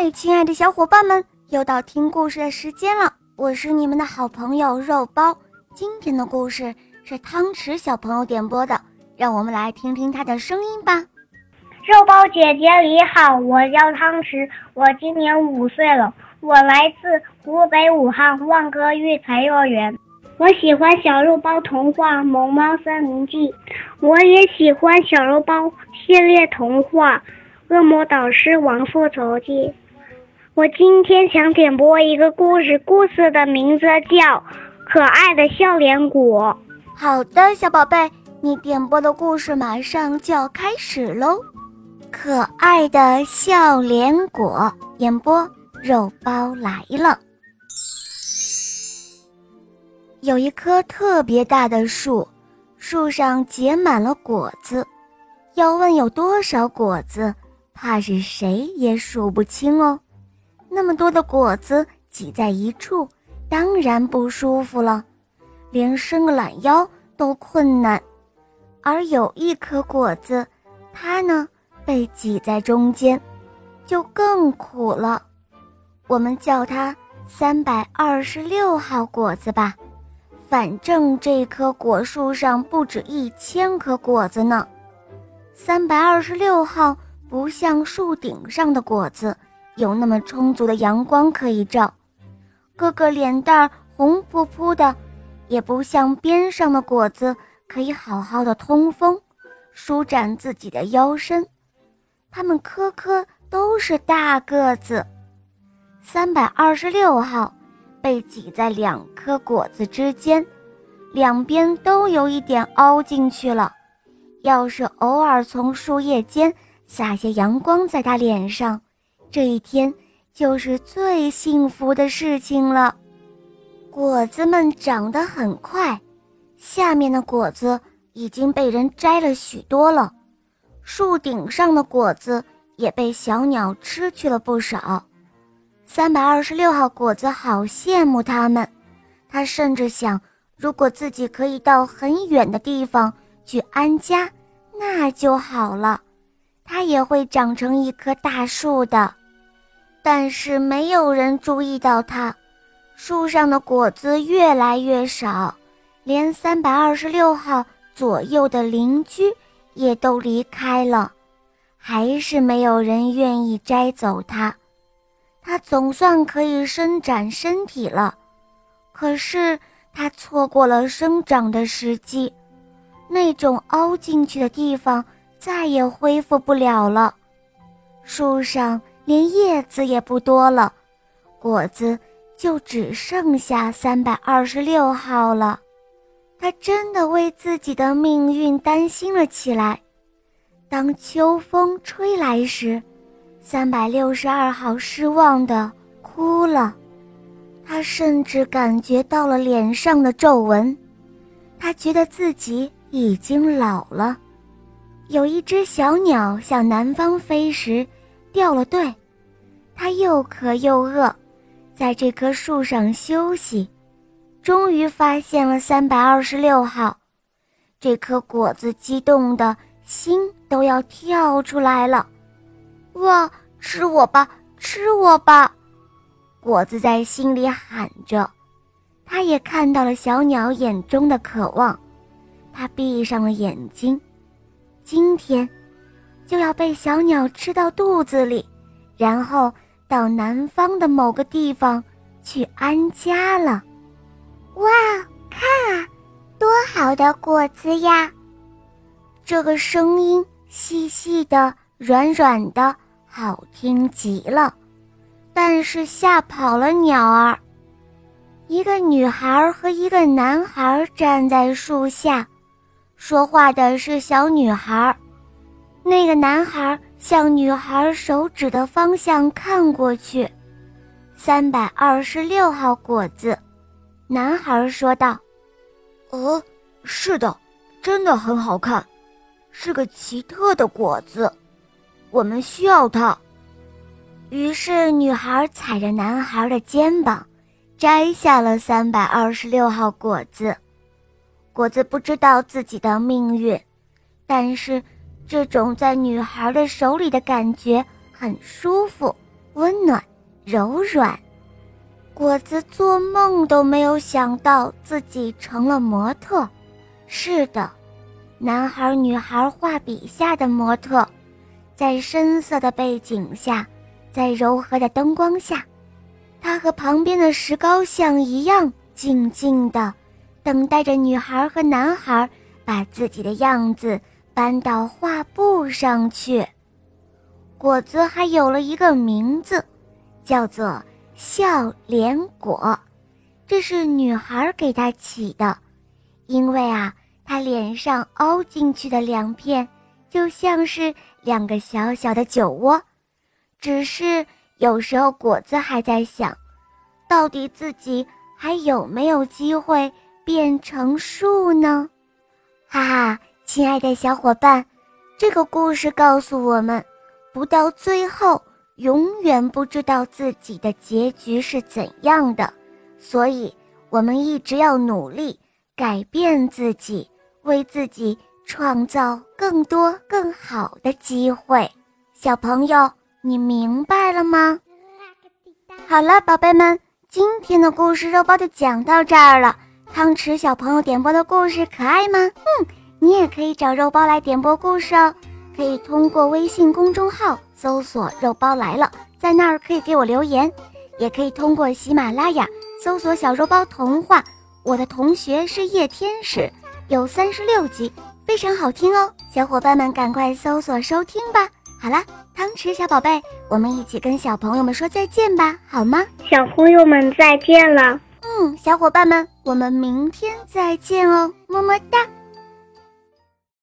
嗨，亲爱的小伙伴们，又到听故事的时间了。我是你们的好朋友肉包。今天的故事是汤匙小朋友点播的，让我们来听听他的声音吧。肉包姐姐你好，我叫汤匙，我今年五岁了，我来自湖北武汉万歌育才幼儿园。我喜欢《小肉包童话萌猫森林记》，我也喜欢《小肉包系列童话》。《恶魔导师王复仇记》，我今天想点播一个故事，故事的名字叫《可爱的笑脸果》。好的，小宝贝，你点播的故事马上就要开始喽！可爱的笑脸果，演播肉包来了。有一棵特别大的树，树上结满了果子，要问有多少果子？怕是谁也数不清哦，那么多的果子挤在一处，当然不舒服了，连伸个懒腰都困难。而有一颗果子，它呢被挤在中间，就更苦了。我们叫它三百二十六号果子吧，反正这棵果树上不止一千颗果子呢，三百二十六号。不像树顶上的果子有那么充足的阳光可以照，个个脸蛋红扑扑的；也不像边上的果子可以好好的通风，舒展自己的腰身。它们颗颗都是大个子。三百二十六号被挤在两颗果子之间，两边都有一点凹进去了。要是偶尔从树叶间，洒些阳光在他脸上，这一天就是最幸福的事情了。果子们长得很快，下面的果子已经被人摘了许多了，树顶上的果子也被小鸟吃去了不少。三百二十六号果子好羡慕它们，他甚至想，如果自己可以到很远的地方去安家，那就好了。它也会长成一棵大树的，但是没有人注意到它。树上的果子越来越少，连三百二十六号左右的邻居也都离开了，还是没有人愿意摘走它。它总算可以伸展身体了，可是它错过了生长的时机，那种凹进去的地方。再也恢复不了了，树上连叶子也不多了，果子就只剩下三百二十六号了。他真的为自己的命运担心了起来。当秋风吹来时，三百六十二号失望的哭了，他甚至感觉到了脸上的皱纹，他觉得自己已经老了。有一只小鸟向南方飞时，掉了队。它又渴又饿，在这棵树上休息。终于发现了三百二十六号，这颗果子激动的心都要跳出来了。哇！吃我吧，吃我吧！果子在心里喊着。它也看到了小鸟眼中的渴望，它闭上了眼睛。今天，就要被小鸟吃到肚子里，然后到南方的某个地方去安家了。哇，看啊，多好的果子呀！这个声音细细的、软软的，好听极了，但是吓跑了鸟儿。一个女孩和一个男孩站在树下。说话的是小女孩，那个男孩向女孩手指的方向看过去，三百二十六号果子。男孩说道：“呃，是的，真的很好看，是个奇特的果子，我们需要它。”于是女孩踩着男孩的肩膀，摘下了三百二十六号果子。果子不知道自己的命运，但是这种在女孩的手里的感觉很舒服、温暖。柔软。果子做梦都没有想到自己成了模特。是的，男孩女孩画笔下的模特，在深色的背景下，在柔和的灯光下，他和旁边的石膏像一样，静静的等待着女孩和男孩把自己的样子搬到画布上去。果子还有了一个名字，叫做笑脸果，这是女孩给它起的，因为啊，他脸上凹进去的两片就像是两个小小的酒窝。只是有时候果子还在想，到底自己还有没有机会变成树呢？哈哈，亲爱的小伙伴，这个故事告诉我们。不到最后，永远不知道自己的结局是怎样的，所以我们一直要努力改变自己，为自己创造更多更好的机会。小朋友，你明白了吗？好了，宝贝们，今天的故事肉包就讲到这儿了。汤匙小朋友点播的故事可爱吗？嗯，你也可以找肉包来点播故事哦。可以通过微信公众号搜索“肉包来了”，在那儿可以给我留言，也可以通过喜马拉雅搜索“小肉包童话”。我的同学是夜天使，有三十六集，非常好听哦，小伙伴们赶快搜索收听吧。好啦，汤匙小宝贝，我们一起跟小朋友们说再见吧，好吗？小朋友们再见了。嗯，小伙伴们，我们明天再见哦，么么哒。